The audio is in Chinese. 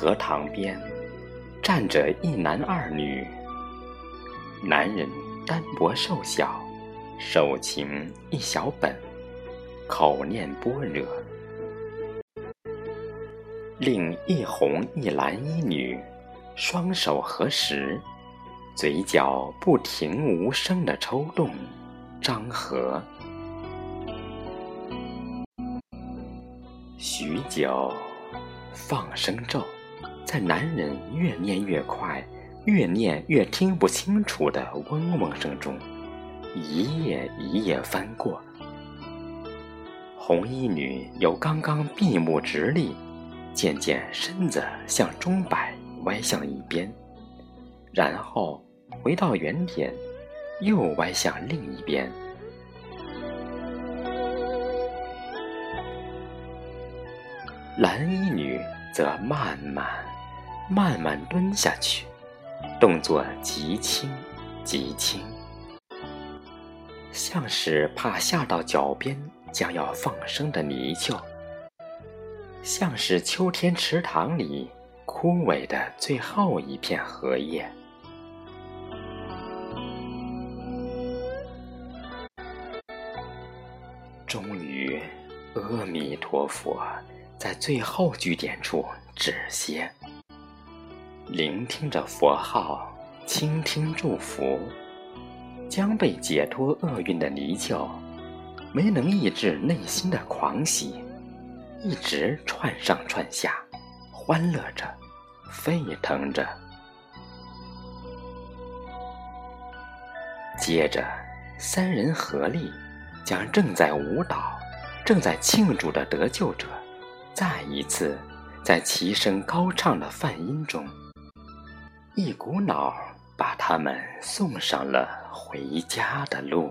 荷塘边，站着一男二女。男人单薄瘦小，手擎一小本，口念般若；另一红一蓝一女，双手合十，嘴角不停无声的抽动、张合。许久，放声咒，在男人越念越快。越念越听不清楚的嗡嗡声中，一页一页翻过。红衣女由刚刚闭目直立，渐渐身子向钟摆歪向一边，然后回到原点，又歪向另一边。蓝衣女则慢慢、慢慢蹲下去。动作极轻，极轻，像是怕吓到脚边将要放生的泥鳅，像是秋天池塘里枯萎的最后一片荷叶。终于，阿弥陀佛在最后句点处止歇。聆听着佛号，倾听祝福，将被解脱厄运的泥鳅，没能抑制内心的狂喜，一直窜上窜下，欢乐着，沸腾着。接着，三人合力，将正在舞蹈、正在庆祝的得救者，再一次在齐声高唱的梵音中。一股脑儿把他们送上了回家的路。